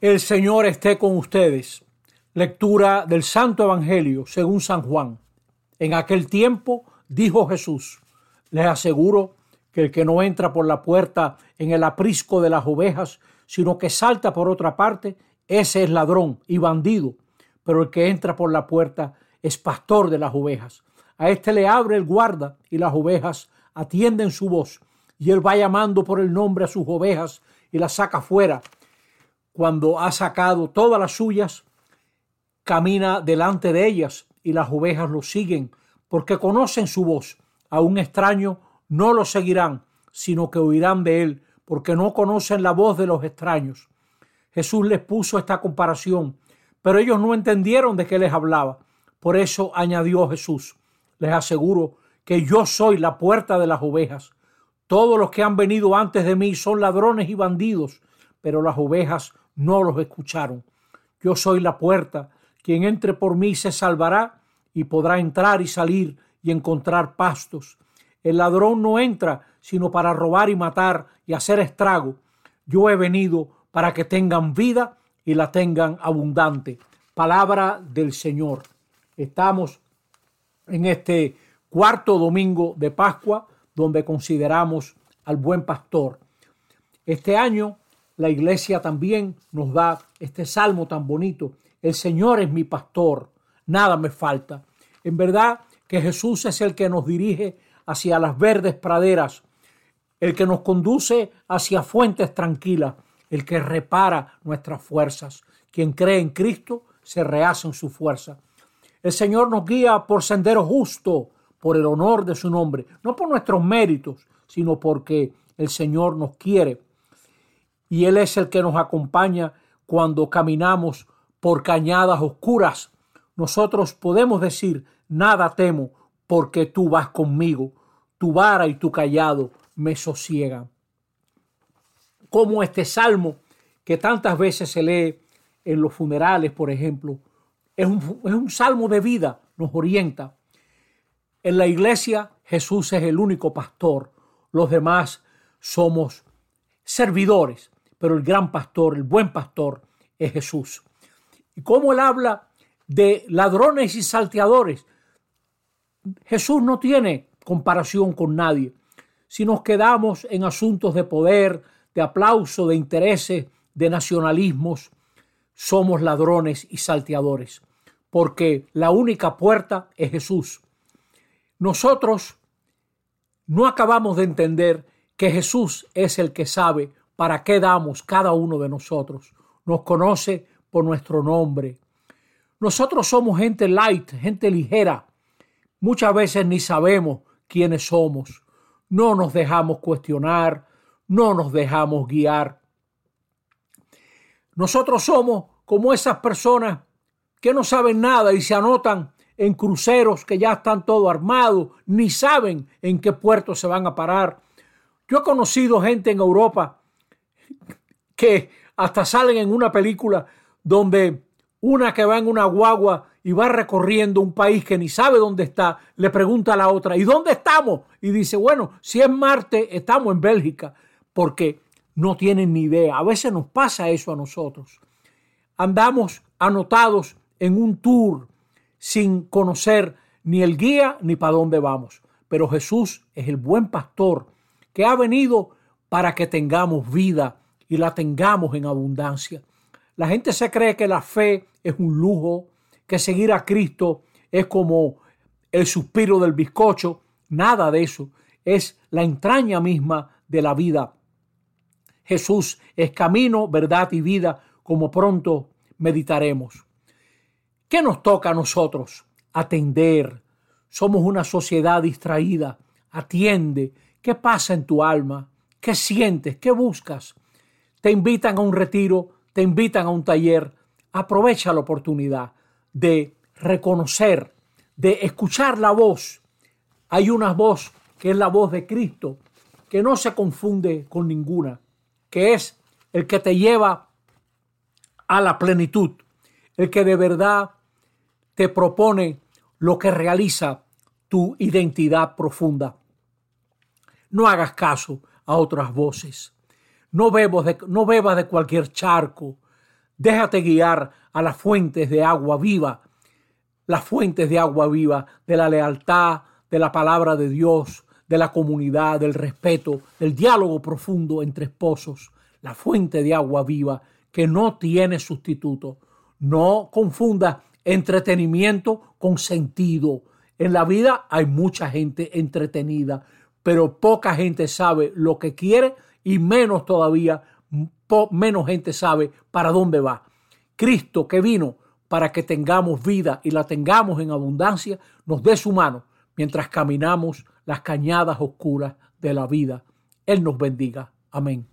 El Señor esté con ustedes. Lectura del Santo Evangelio según San Juan. En aquel tiempo dijo Jesús, les aseguro que el que no entra por la puerta en el aprisco de las ovejas, sino que salta por otra parte, ese es ladrón y bandido, pero el que entra por la puerta es pastor de las ovejas. A éste le abre el guarda y las ovejas atienden su voz, y él va llamando por el nombre a sus ovejas y las saca fuera cuando ha sacado todas las suyas, camina delante de ellas y las ovejas lo siguen porque conocen su voz. A un extraño no lo seguirán, sino que oirán de él porque no conocen la voz de los extraños. Jesús les puso esta comparación, pero ellos no entendieron de qué les hablaba. Por eso añadió Jesús, les aseguro que yo soy la puerta de las ovejas. Todos los que han venido antes de mí son ladrones y bandidos, pero las ovejas no los escucharon. Yo soy la puerta, quien entre por mí se salvará y podrá entrar y salir y encontrar pastos. El ladrón no entra sino para robar y matar y hacer estrago. Yo he venido para que tengan vida y la tengan abundante. Palabra del Señor. Estamos en este cuarto domingo de Pascua donde consideramos al buen pastor. Este año la iglesia también nos da este salmo tan bonito. El Señor es mi pastor, nada me falta. En verdad que Jesús es el que nos dirige hacia las verdes praderas, el que nos conduce hacia fuentes tranquilas, el que repara nuestras fuerzas. Quien cree en Cristo se rehace en su fuerza. El Señor nos guía por sendero justo, por el honor de su nombre, no por nuestros méritos, sino porque el Señor nos quiere y Él es el que nos acompaña cuando caminamos por cañadas oscuras. Nosotros podemos decir, nada temo, porque tú vas conmigo, tu vara y tu callado me sosiegan. Como este salmo que tantas veces se lee en los funerales, por ejemplo, es un, es un salmo de vida, nos orienta. En la iglesia Jesús es el único pastor, los demás somos servidores pero el gran pastor, el buen pastor es Jesús. Y como él habla de ladrones y salteadores, Jesús no tiene comparación con nadie. Si nos quedamos en asuntos de poder, de aplauso, de intereses, de nacionalismos, somos ladrones y salteadores, porque la única puerta es Jesús. Nosotros no acabamos de entender que Jesús es el que sabe para qué damos cada uno de nosotros. Nos conoce por nuestro nombre. Nosotros somos gente light, gente ligera. Muchas veces ni sabemos quiénes somos. No nos dejamos cuestionar, no nos dejamos guiar. Nosotros somos como esas personas que no saben nada y se anotan en cruceros que ya están todo armados, ni saben en qué puerto se van a parar. Yo he conocido gente en Europa que hasta salen en una película donde una que va en una guagua y va recorriendo un país que ni sabe dónde está, le pregunta a la otra, ¿y dónde estamos? Y dice, bueno, si es Marte, estamos en Bélgica, porque no tienen ni idea. A veces nos pasa eso a nosotros. Andamos anotados en un tour sin conocer ni el guía ni para dónde vamos. Pero Jesús es el buen pastor que ha venido para que tengamos vida y la tengamos en abundancia. La gente se cree que la fe es un lujo, que seguir a Cristo es como el suspiro del bizcocho. Nada de eso. Es la entraña misma de la vida. Jesús es camino, verdad y vida, como pronto meditaremos. ¿Qué nos toca a nosotros? Atender. Somos una sociedad distraída. Atiende. ¿Qué pasa en tu alma? ¿Qué sientes? ¿Qué buscas? Te invitan a un retiro, te invitan a un taller. Aprovecha la oportunidad de reconocer, de escuchar la voz. Hay una voz que es la voz de Cristo, que no se confunde con ninguna, que es el que te lleva a la plenitud, el que de verdad te propone lo que realiza tu identidad profunda. No hagas caso a otras voces. No, bebas de, cualquier charco. Déjate guiar a las fuentes de agua viva, las fuentes de agua viva, de la lealtad, de la palabra de Dios, de la comunidad, del respeto, del diálogo profundo entre esposos, la fuente de agua viva que no tiene sustituto. No confunda entretenimiento con sentido. En la vida hay mucha gente entretenida, pero poca gente sabe lo que quiere y menos todavía, menos gente sabe para dónde va. Cristo que vino para que tengamos vida y la tengamos en abundancia, nos dé su mano mientras caminamos las cañadas oscuras de la vida. Él nos bendiga. Amén.